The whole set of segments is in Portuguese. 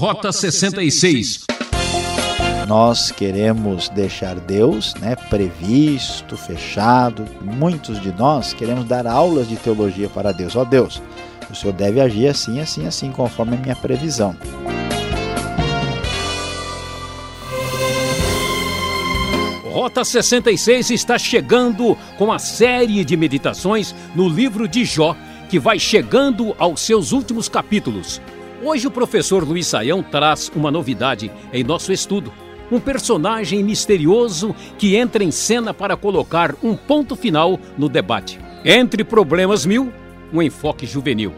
Rota 66. Nós queremos deixar Deus né, previsto, fechado. Muitos de nós queremos dar aulas de teologia para Deus. Ó oh, Deus, o Senhor deve agir assim, assim, assim, conforme a minha previsão. Rota 66 está chegando com a série de meditações no livro de Jó, que vai chegando aos seus últimos capítulos. Hoje o professor Luiz Saião traz uma novidade em nosso estudo. Um personagem misterioso que entra em cena para colocar um ponto final no debate. Entre problemas mil, um enfoque juvenil.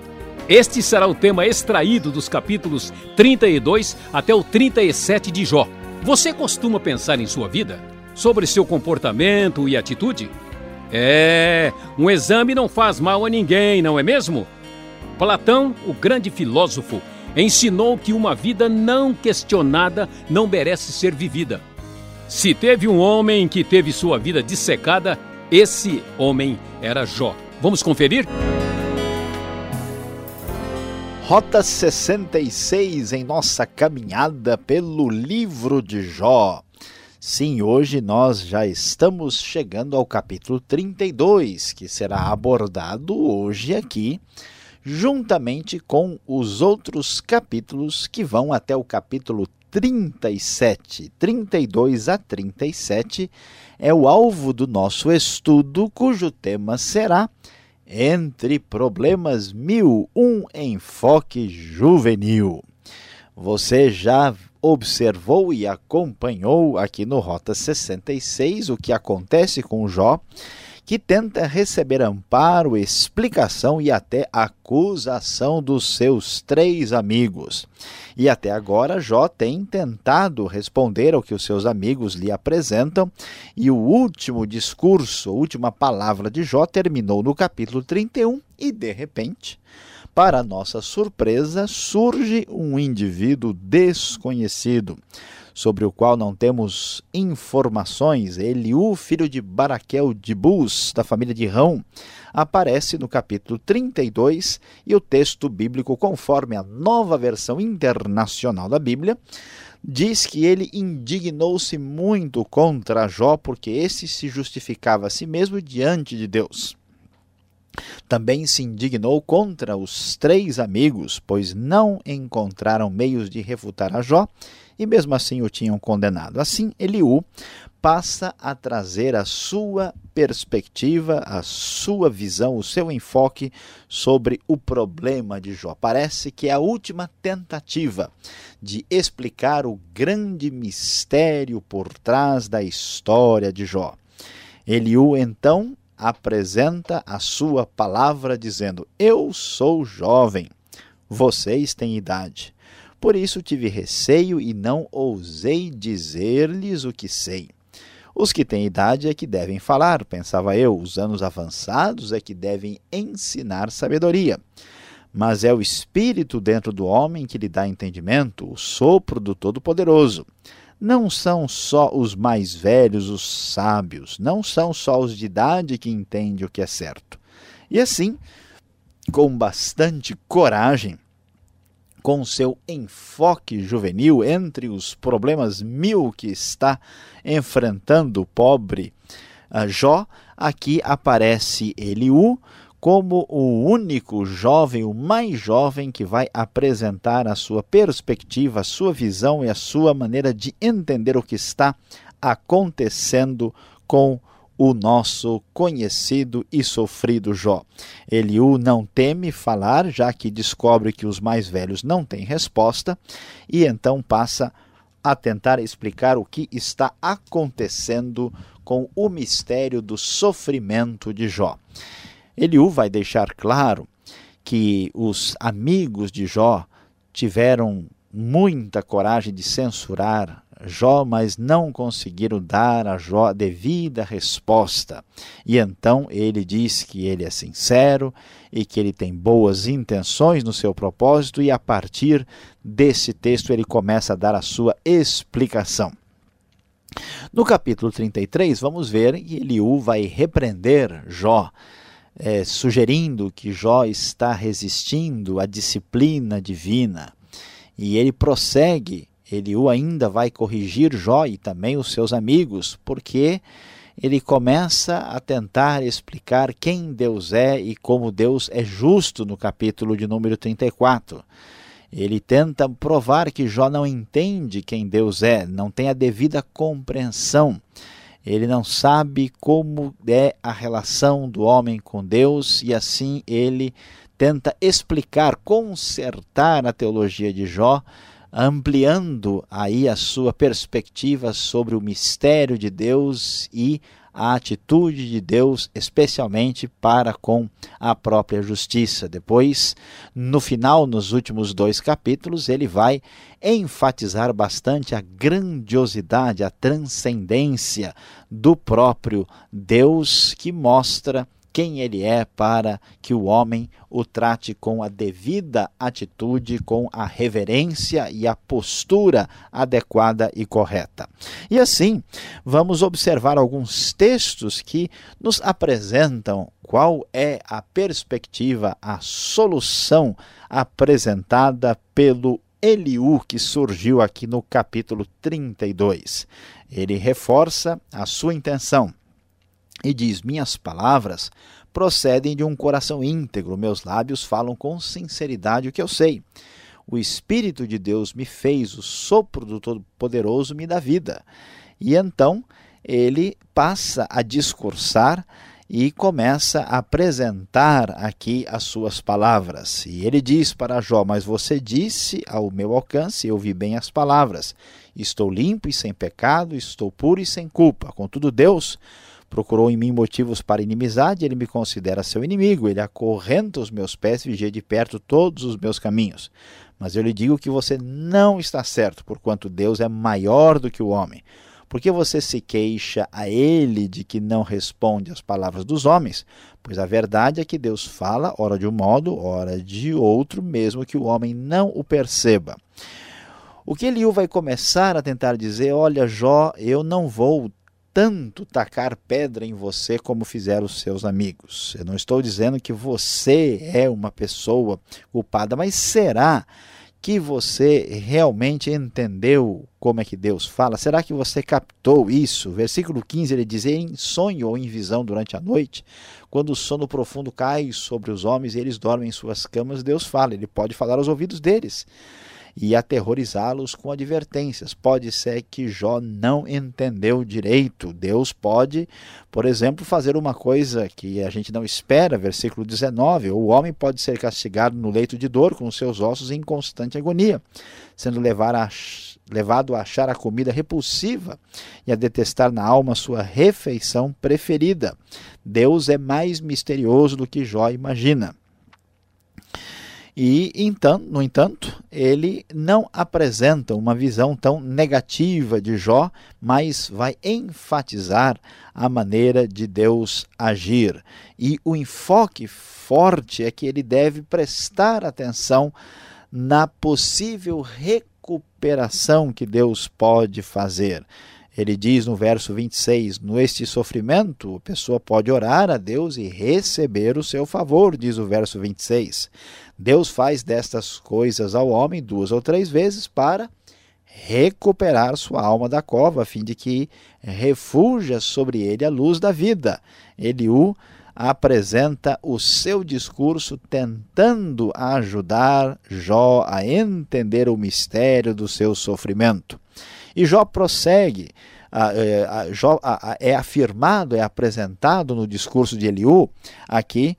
Este será o tema extraído dos capítulos 32 até o 37 de Jó. Você costuma pensar em sua vida? Sobre seu comportamento e atitude? É, um exame não faz mal a ninguém, não é mesmo? Platão, o grande filósofo, ensinou que uma vida não questionada não merece ser vivida. Se teve um homem que teve sua vida dissecada, esse homem era Jó. Vamos conferir? Rota 66 em nossa caminhada pelo livro de Jó. Sim, hoje nós já estamos chegando ao capítulo 32, que será abordado hoje aqui juntamente com os outros capítulos que vão até o capítulo 37, 32 a 37, é o alvo do nosso estudo, cujo tema será Entre Problemas Mil, um enfoque juvenil. Você já observou e acompanhou aqui no Rota 66 o que acontece com Jó que tenta receber amparo, explicação e até acusação dos seus três amigos. E até agora Jó tem tentado responder ao que os seus amigos lhe apresentam, e o último discurso, a última palavra de Jó terminou no capítulo 31 e de repente, para nossa surpresa, surge um indivíduo desconhecido sobre o qual não temos informações, Eliú, filho de Baraquel de Bus, da família de Rão, aparece no capítulo 32 e o texto bíblico, conforme a nova versão internacional da Bíblia, diz que ele indignou-se muito contra Jó, porque esse se justificava a si mesmo diante de Deus. Também se indignou contra os três amigos, pois não encontraram meios de refutar a Jó e mesmo assim o tinham condenado. Assim, Eliú passa a trazer a sua perspectiva, a sua visão, o seu enfoque sobre o problema de Jó. Parece que é a última tentativa de explicar o grande mistério por trás da história de Jó. Eliú então apresenta a sua palavra dizendo: Eu sou jovem, vocês têm idade. Por isso tive receio e não ousei dizer-lhes o que sei. Os que têm idade é que devem falar, pensava eu, os anos avançados é que devem ensinar sabedoria. Mas é o Espírito dentro do homem que lhe dá entendimento, o sopro do Todo-Poderoso. Não são só os mais velhos os sábios, não são só os de idade que entendem o que é certo. E assim, com bastante coragem, com seu enfoque juvenil entre os problemas mil que está enfrentando o pobre uh, Jó, aqui aparece Eliú como o único jovem, o mais jovem que vai apresentar a sua perspectiva, a sua visão e a sua maneira de entender o que está acontecendo com o o nosso conhecido e sofrido Jó. Eliú não teme falar, já que descobre que os mais velhos não têm resposta, e então passa a tentar explicar o que está acontecendo com o mistério do sofrimento de Jó. Eliú vai deixar claro que os amigos de Jó tiveram muita coragem de censurar Jó, mas não conseguiram dar a Jó a devida resposta. E então ele diz que ele é sincero e que ele tem boas intenções no seu propósito, e a partir desse texto ele começa a dar a sua explicação. No capítulo 33, vamos ver que Eliú vai repreender Jó, é, sugerindo que Jó está resistindo à disciplina divina E ele prossegue, Eliú ainda vai corrigir Jó e também os seus amigos, porque ele começa a tentar explicar quem Deus é e como Deus é justo no capítulo de número 34. Ele tenta provar que Jó não entende quem Deus é, não tem a devida compreensão. Ele não sabe como é a relação do homem com Deus e assim ele tenta explicar, consertar a teologia de Jó, ampliando aí a sua perspectiva sobre o mistério de Deus e a atitude de Deus, especialmente para com a própria justiça. Depois, no final, nos últimos dois capítulos, ele vai enfatizar bastante a grandiosidade, a transcendência do próprio Deus, que mostra quem ele é para que o homem o trate com a devida atitude, com a reverência e a postura adequada e correta. E assim, vamos observar alguns textos que nos apresentam qual é a perspectiva, a solução apresentada pelo Eliú, que surgiu aqui no capítulo 32. Ele reforça a sua intenção e diz: Minhas palavras procedem de um coração íntegro, meus lábios falam com sinceridade o que eu sei. O Espírito de Deus me fez, o sopro do Todo-Poderoso me dá vida. E então ele passa a discursar e começa a apresentar aqui as suas palavras. E ele diz para Jó: Mas você disse ao meu alcance, eu vi bem as palavras. Estou limpo e sem pecado, estou puro e sem culpa. Contudo, Deus procurou em mim motivos para inimizade, ele me considera seu inimigo, ele acorrenta os meus pés, vigia de perto todos os meus caminhos. Mas eu lhe digo que você não está certo, porquanto Deus é maior do que o homem. Por que você se queixa a ele de que não responde às palavras dos homens? Pois a verdade é que Deus fala, ora de um modo, ora de outro, mesmo que o homem não o perceba. O que Eliú vai começar a tentar dizer, olha Jó, eu não vou tanto tacar pedra em você como fizeram os seus amigos. Eu não estou dizendo que você é uma pessoa culpada, mas será que você realmente entendeu como é que Deus fala? Será que você captou isso? Versículo 15 ele diz: em sonho ou em visão durante a noite, quando o sono profundo cai sobre os homens e eles dormem em suas camas, Deus fala, ele pode falar aos ouvidos deles e aterrorizá-los com advertências. Pode ser que Jó não entendeu direito. Deus pode, por exemplo, fazer uma coisa que a gente não espera, versículo 19: o homem pode ser castigado no leito de dor, com seus ossos em constante agonia, sendo levado a achar a comida repulsiva e a detestar na alma sua refeição preferida. Deus é mais misterioso do que Jó imagina. E, então, no entanto, ele não apresenta uma visão tão negativa de Jó, mas vai enfatizar a maneira de Deus agir. E o enfoque forte é que ele deve prestar atenção na possível recuperação que Deus pode fazer. Ele diz no verso 26: Neste sofrimento, a pessoa pode orar a Deus e receber o seu favor, diz o verso 26. Deus faz destas coisas ao homem duas ou três vezes para recuperar sua alma da cova, a fim de que refuja sobre ele a luz da vida. Eliú apresenta o seu discurso tentando ajudar Jó a entender o mistério do seu sofrimento. E Jó prossegue, é, Jó é afirmado, é apresentado no discurso de Eliú, aqui,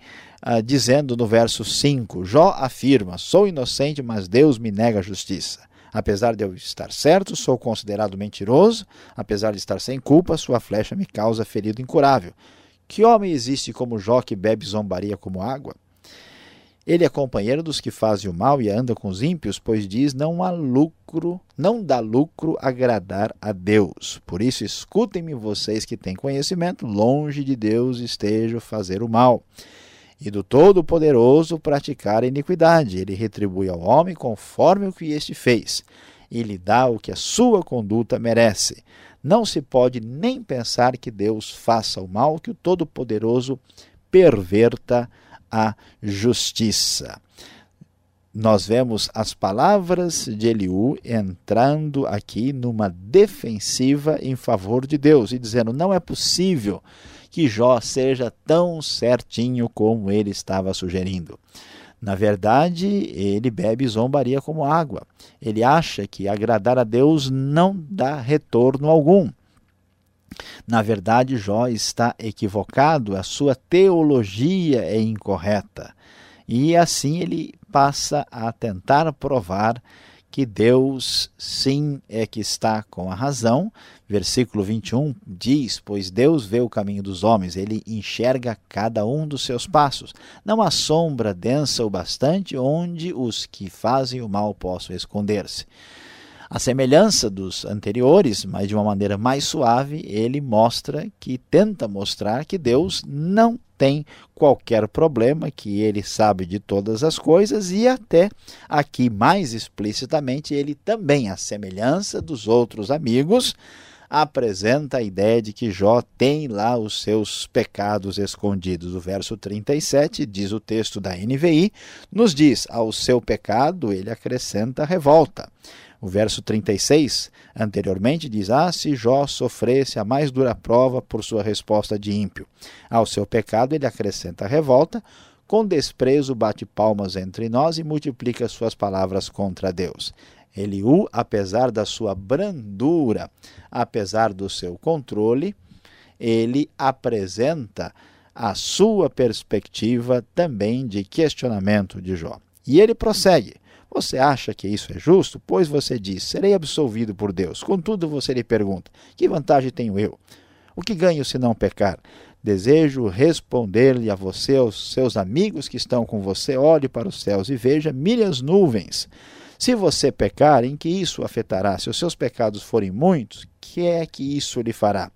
dizendo no verso 5: Jó afirma: Sou inocente, mas Deus me nega a justiça. Apesar de eu estar certo, sou considerado mentiroso. Apesar de estar sem culpa, sua flecha me causa ferido incurável. Que homem existe como Jó que bebe zombaria como água? Ele é companheiro dos que fazem o mal e anda com os ímpios, pois diz: não há lucro, não dá lucro agradar a Deus. Por isso, escutem-me vocês que têm conhecimento, longe de Deus esteja fazer o mal. E do Todo-Poderoso praticar iniquidade. Ele retribui ao homem conforme o que este fez, e lhe dá o que a sua conduta merece. Não se pode nem pensar que Deus faça o mal, que o Todo-Poderoso perverta a justiça. nós vemos as palavras de Eliú entrando aqui numa defensiva em favor de Deus e dizendo: não é possível que Jó seja tão certinho como ele estava sugerindo. Na verdade, ele bebe zombaria como água. Ele acha que agradar a Deus não dá retorno algum. Na verdade, Jó está equivocado, a sua teologia é incorreta. E assim ele passa a tentar provar que Deus sim é que está com a razão. Versículo 21 diz: Pois Deus vê o caminho dos homens, ele enxerga cada um dos seus passos. Não há sombra densa o bastante onde os que fazem o mal possam esconder-se. A semelhança dos anteriores, mas de uma maneira mais suave, ele mostra que tenta mostrar que Deus não tem qualquer problema, que ele sabe de todas as coisas e até aqui mais explicitamente ele também, à semelhança dos outros amigos, apresenta a ideia de que Jó tem lá os seus pecados escondidos. O verso 37, diz o texto da NVI, nos diz: ao seu pecado ele acrescenta revolta. O verso 36 anteriormente diz: Ah, se Jó sofresse a mais dura prova por sua resposta de ímpio. Ao seu pecado ele acrescenta a revolta, com desprezo bate palmas entre nós e multiplica suas palavras contra Deus. Eliú, apesar da sua brandura, apesar do seu controle, ele apresenta a sua perspectiva também de questionamento de Jó. E ele prossegue: você acha que isso é justo? Pois você diz: serei absolvido por Deus. Contudo, você lhe pergunta: que vantagem tenho eu? O que ganho se não pecar? Desejo responder-lhe a você, aos seus amigos que estão com você, olhe para os céus e veja milhas nuvens. Se você pecar, em que isso afetará? Se os seus pecados forem muitos, que é que isso lhe fará?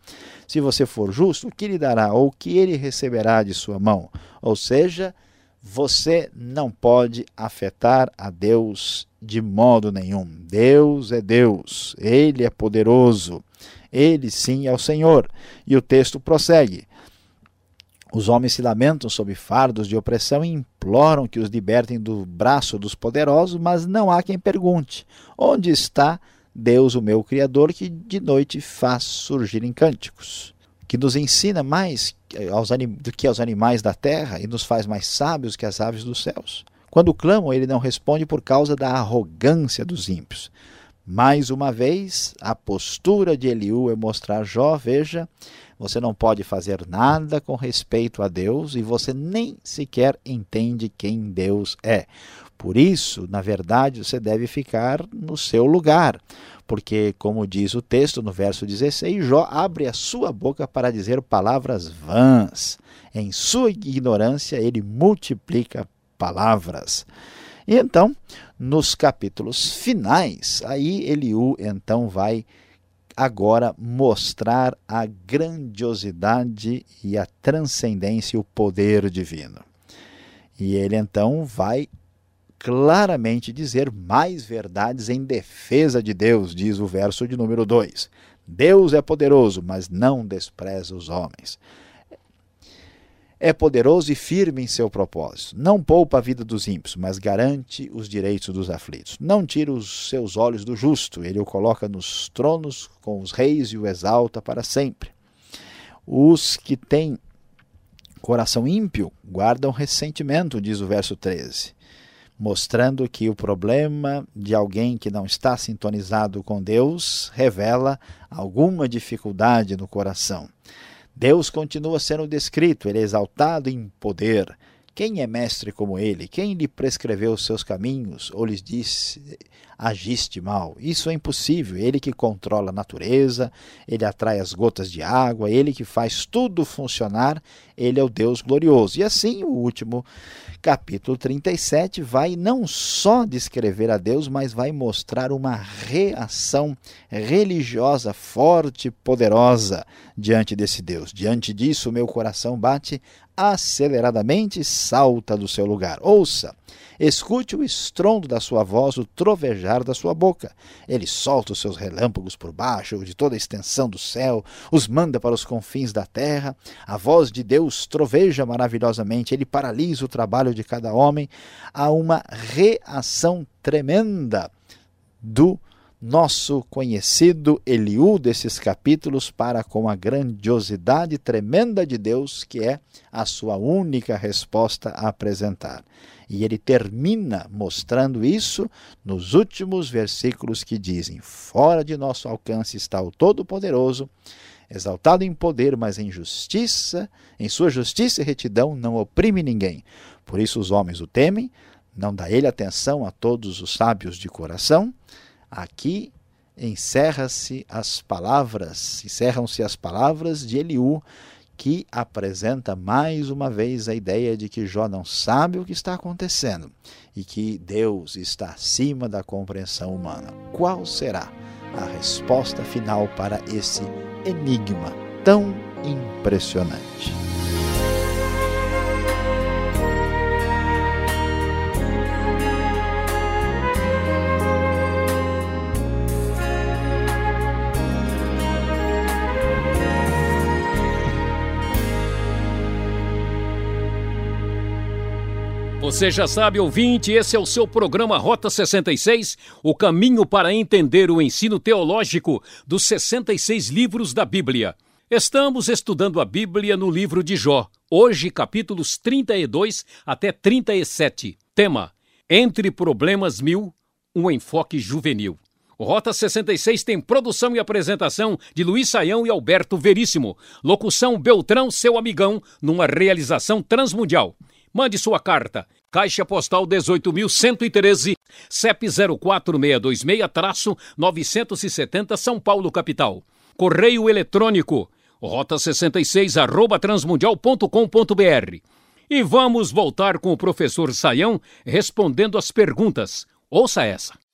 Se você for justo, o que lhe dará? Ou o que ele receberá de sua mão? Ou seja, você não pode afetar a Deus de modo nenhum. Deus é Deus, Ele é poderoso, Ele sim é o Senhor. E o texto prossegue. Os homens se lamentam sob fardos de opressão e imploram que os libertem do braço dos poderosos, mas não há quem pergunte: onde está Deus, o meu Criador, que de noite faz surgir em cânticos? Que nos ensina mais aos do que aos animais da terra e nos faz mais sábios que as aves dos céus. Quando clamam, ele não responde por causa da arrogância dos ímpios. Mais uma vez, a postura de Eliú é mostrar Jó, veja, você não pode fazer nada com respeito a Deus e você nem sequer entende quem Deus é. Por isso, na verdade, você deve ficar no seu lugar, porque, como diz o texto no verso 16, Jó abre a sua boca para dizer palavras vãs. Em sua ignorância, ele multiplica palavras. E então, nos capítulos finais, aí Eliú então vai agora mostrar a grandiosidade e a transcendência e o poder divino. E ele então vai claramente dizer mais verdades em defesa de Deus, diz o verso de número 2. Deus é poderoso, mas não despreza os homens. É poderoso e firme em seu propósito. Não poupa a vida dos ímpios, mas garante os direitos dos aflitos. Não tira os seus olhos do justo, ele o coloca nos tronos com os reis e o exalta para sempre. Os que têm coração ímpio guardam ressentimento, diz o verso 13 mostrando que o problema de alguém que não está sintonizado com Deus revela alguma dificuldade no coração. Deus continua sendo descrito, ele é exaltado em poder. Quem é mestre como ele? Quem lhe prescreveu os seus caminhos ou lhes disse agiste mal? Isso é impossível. Ele que controla a natureza, ele atrai as gotas de água, ele que faz tudo funcionar, ele é o Deus glorioso. E assim, o último capítulo 37 vai não só descrever a Deus, mas vai mostrar uma reação religiosa forte poderosa diante desse Deus. Diante disso, meu coração bate aceleradamente salta do seu lugar. Ouça! Escute o estrondo da sua voz, o trovejar da sua boca. Ele solta os seus relâmpagos por baixo de toda a extensão do céu, os manda para os confins da terra. A voz de Deus troveja maravilhosamente, ele paralisa o trabalho de cada homem. Há uma reação tremenda do nosso conhecido Eliú desses capítulos para com a grandiosidade tremenda de Deus, que é a sua única resposta a apresentar. E ele termina mostrando isso nos últimos versículos que dizem: Fora de nosso alcance está o Todo-Poderoso, exaltado em poder, mas em justiça, em sua justiça e retidão não oprime ninguém. Por isso os homens o temem, não dá ele atenção a todos os sábios de coração. Aqui encerra-se as palavras, encerram-se as palavras de Eliú que apresenta mais uma vez a ideia de que Jó não sabe o que está acontecendo e que Deus está acima da compreensão humana. Qual será a resposta final para esse enigma tão impressionante? Você já sabe, ouvinte, esse é o seu programa Rota 66, o caminho para entender o ensino teológico dos 66 livros da Bíblia. Estamos estudando a Bíblia no livro de Jó, hoje capítulos 32 até 37. Tema: Entre Problemas Mil, um enfoque juvenil. O Rota 66 tem produção e apresentação de Luiz Saião e Alberto Veríssimo. Locução Beltrão, seu amigão, numa realização transmundial. Mande sua carta. Caixa Postal 18.113, CEP 04626-970 São Paulo, capital. Correio eletrônico, rota 66 arroba transmundial.com.br. E vamos voltar com o professor Saião respondendo as perguntas. Ouça essa.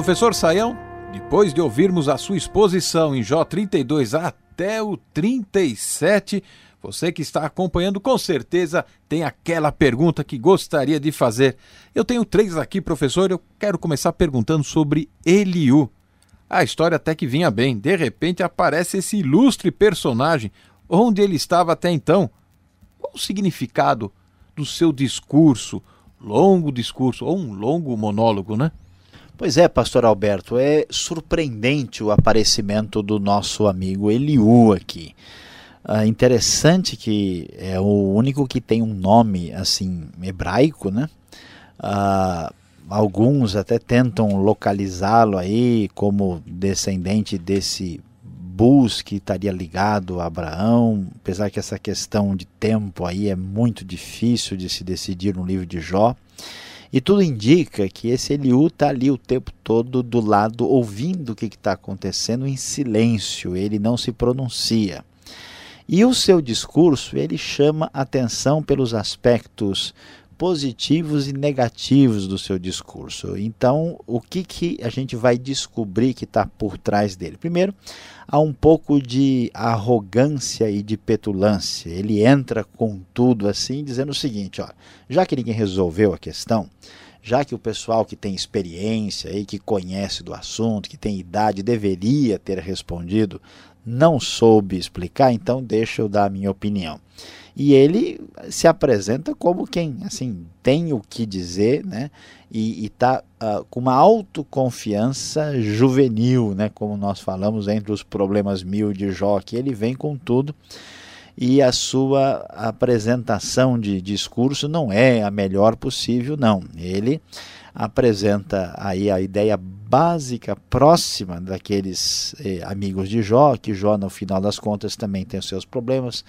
Professor Saião, depois de ouvirmos a sua exposição em Jó 32 até o 37, você que está acompanhando com certeza tem aquela pergunta que gostaria de fazer. Eu tenho três aqui, professor. Eu quero começar perguntando sobre Eliú. A história até que vinha bem. De repente aparece esse ilustre personagem. Onde ele estava até então? Qual o significado do seu discurso? Longo discurso, ou um longo monólogo, né? Pois é, pastor Alberto, é surpreendente o aparecimento do nosso amigo Eliú aqui. É interessante que é o único que tem um nome assim hebraico, né? Ah, alguns até tentam localizá-lo aí como descendente desse Bus que estaria ligado a Abraão, apesar que essa questão de tempo aí é muito difícil de se decidir no livro de Jó. E tudo indica que esse Eliú está ali o tempo todo do lado, ouvindo o que está acontecendo em silêncio, ele não se pronuncia. E o seu discurso, ele chama atenção pelos aspectos positivos e negativos do seu discurso. Então, o que, que a gente vai descobrir que está por trás dele? Primeiro, há um pouco de arrogância e de petulância. Ele entra com tudo assim, dizendo o seguinte: ó, já que ninguém resolveu a questão, já que o pessoal que tem experiência e que conhece do assunto, que tem idade, deveria ter respondido, não soube explicar, então deixa eu dar a minha opinião e ele se apresenta como quem assim tem o que dizer, né? E está uh, ah, com uma autoconfiança juvenil, né? Como nós falamos entre os problemas mil de Jó, que ele vem com tudo e a sua apresentação de discurso não é a melhor possível, não. Ele apresenta aí a ideia básica próxima daqueles eh, amigos de Jó, que Jó no final das contas também tem os seus problemas.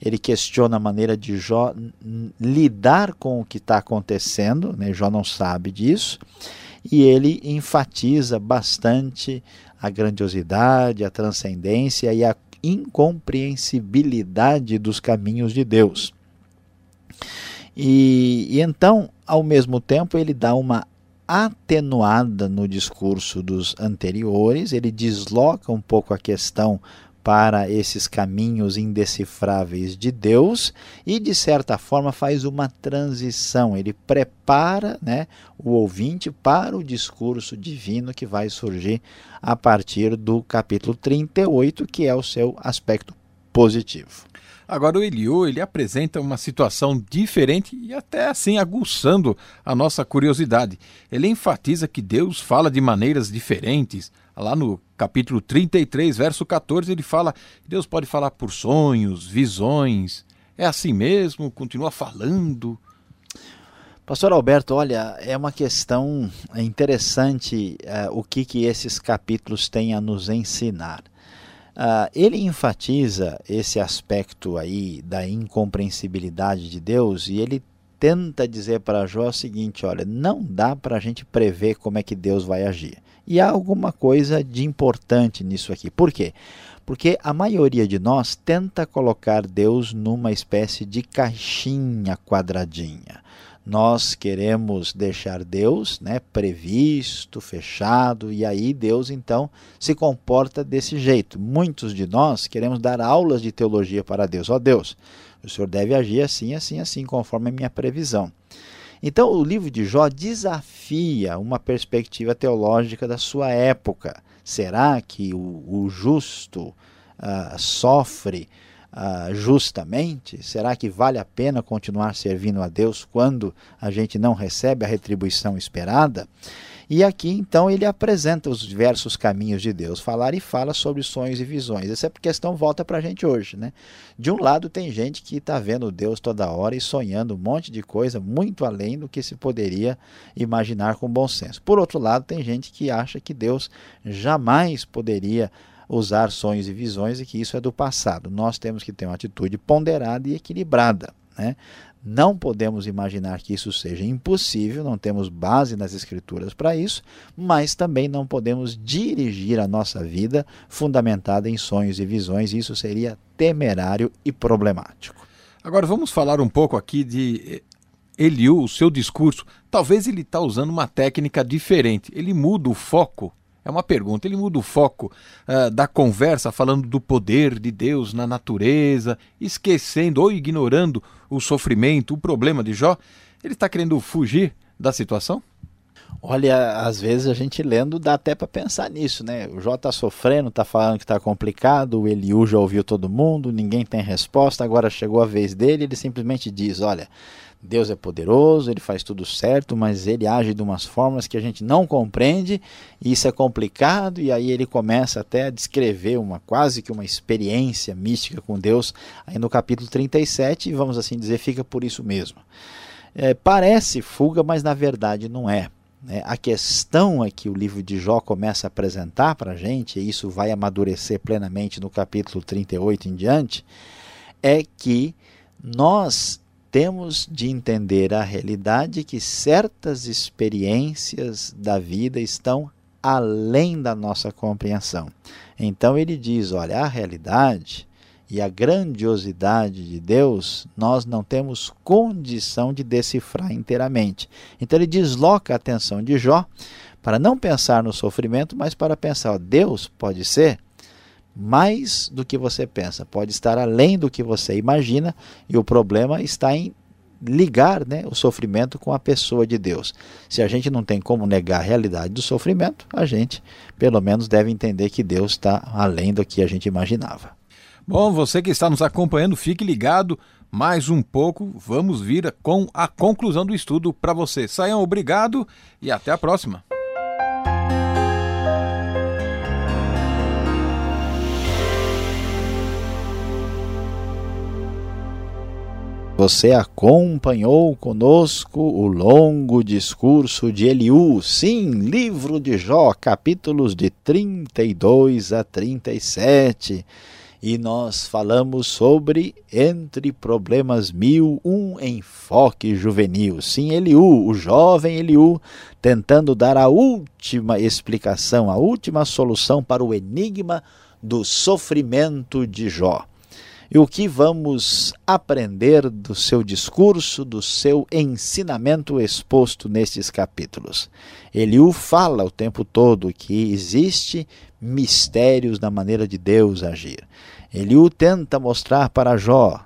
Ele questiona a maneira de Jó lidar com o que está acontecendo, né? Jó não sabe disso, e ele enfatiza bastante a grandiosidade, a transcendência e a incompreensibilidade dos caminhos de Deus. E, e então, ao mesmo tempo, ele dá uma atenuada no discurso dos anteriores, ele desloca um pouco a questão para esses caminhos indecifráveis de Deus e, de certa forma, faz uma transição. Ele prepara né, o ouvinte para o discurso divino que vai surgir a partir do capítulo 38, que é o seu aspecto positivo. Agora o Eliú, ele apresenta uma situação diferente e até assim aguçando a nossa curiosidade. Ele enfatiza que Deus fala de maneiras diferentes, Lá no capítulo 33, verso 14, ele fala que Deus pode falar por sonhos, visões. É assim mesmo? Continua falando? Pastor Alberto, olha, é uma questão interessante uh, o que, que esses capítulos têm a nos ensinar. Uh, ele enfatiza esse aspecto aí da incompreensibilidade de Deus e ele tenta dizer para Jó o seguinte: olha, não dá para a gente prever como é que Deus vai agir. E há alguma coisa de importante nisso aqui. Por quê? Porque a maioria de nós tenta colocar Deus numa espécie de caixinha quadradinha. Nós queremos deixar Deus né, previsto, fechado, e aí Deus então se comporta desse jeito. Muitos de nós queremos dar aulas de teologia para Deus. Ó oh, Deus, o Senhor deve agir assim, assim, assim, conforme a minha previsão. Então, o livro de Jó desafia uma perspectiva teológica da sua época. Será que o, o justo uh, sofre uh, justamente? Será que vale a pena continuar servindo a Deus quando a gente não recebe a retribuição esperada? E aqui então ele apresenta os diversos caminhos de Deus, falar e fala sobre sonhos e visões. Essa questão volta para a gente hoje. Né? De um lado, tem gente que está vendo Deus toda hora e sonhando um monte de coisa muito além do que se poderia imaginar com bom senso. Por outro lado, tem gente que acha que Deus jamais poderia usar sonhos e visões e que isso é do passado. Nós temos que ter uma atitude ponderada e equilibrada. Né? Não podemos imaginar que isso seja impossível, não temos base nas Escrituras para isso, mas também não podemos dirigir a nossa vida fundamentada em sonhos e visões, isso seria temerário e problemático. Agora vamos falar um pouco aqui de Eliú, o seu discurso. Talvez ele está usando uma técnica diferente, ele muda o foco é uma pergunta. Ele muda o foco uh, da conversa, falando do poder de Deus na natureza, esquecendo ou ignorando o sofrimento, o problema de Jó. Ele está querendo fugir da situação? Olha, às vezes a gente lendo dá até para pensar nisso, né? O Jó está sofrendo, está falando que está complicado, o Eliú já ouviu todo mundo, ninguém tem resposta, agora chegou a vez dele, ele simplesmente diz: Olha, Deus é poderoso, ele faz tudo certo, mas ele age de umas formas que a gente não compreende, e isso é complicado, e aí ele começa até a descrever uma quase que uma experiência mística com Deus, aí no capítulo 37, e vamos assim dizer, fica por isso mesmo. É, parece fuga, mas na verdade não é. Né? A questão é que o livro de Jó começa a apresentar para a gente, e isso vai amadurecer plenamente no capítulo 38 em diante, é que nós temos de entender a realidade que certas experiências da vida estão além da nossa compreensão. Então ele diz: olha, a realidade e a grandiosidade de Deus nós não temos condição de decifrar inteiramente. Então ele desloca a atenção de Jó para não pensar no sofrimento, mas para pensar: ó, Deus pode ser mais do que você pensa, pode estar além do que você imagina, e o problema está em ligar né, o sofrimento com a pessoa de Deus. Se a gente não tem como negar a realidade do sofrimento, a gente pelo menos deve entender que Deus está além do que a gente imaginava. Bom, você que está nos acompanhando, fique ligado. Mais um pouco, vamos vir com a conclusão do estudo para você. Saiam, obrigado e até a próxima. Você acompanhou conosco o longo discurso de Eliú, sim, livro de Jó, capítulos de 32 a 37. E nós falamos sobre Entre Problemas Mil, um enfoque juvenil. Sim, Eliú, o jovem Eliú, tentando dar a última explicação, a última solução para o enigma do sofrimento de Jó. E o que vamos aprender do seu discurso, do seu ensinamento exposto nestes capítulos? Eliú fala o tempo todo que existe mistérios na maneira de Deus agir. Eliú tenta mostrar para Jó,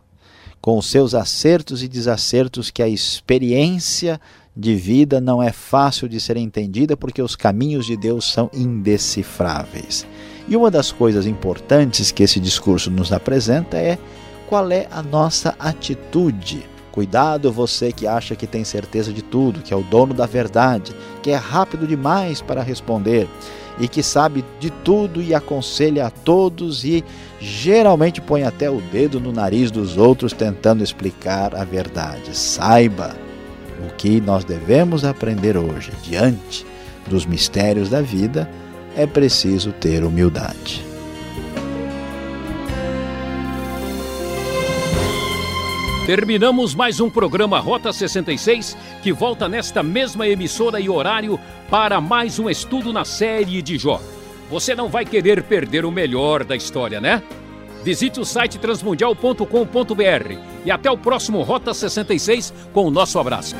com seus acertos e desacertos, que a experiência de vida não é fácil de ser entendida porque os caminhos de Deus são indecifráveis. E uma das coisas importantes que esse discurso nos apresenta é qual é a nossa atitude. Cuidado você que acha que tem certeza de tudo, que é o dono da verdade, que é rápido demais para responder e que sabe de tudo e aconselha a todos e geralmente põe até o dedo no nariz dos outros tentando explicar a verdade. Saiba o que nós devemos aprender hoje diante dos mistérios da vida é preciso ter humildade. Terminamos mais um programa Rota 66 que volta nesta mesma emissora e horário para mais um estudo na série de Jó. Você não vai querer perder o melhor da história, né? Visite o site transmundial.com.br e até o próximo Rota 66 com o nosso abraço.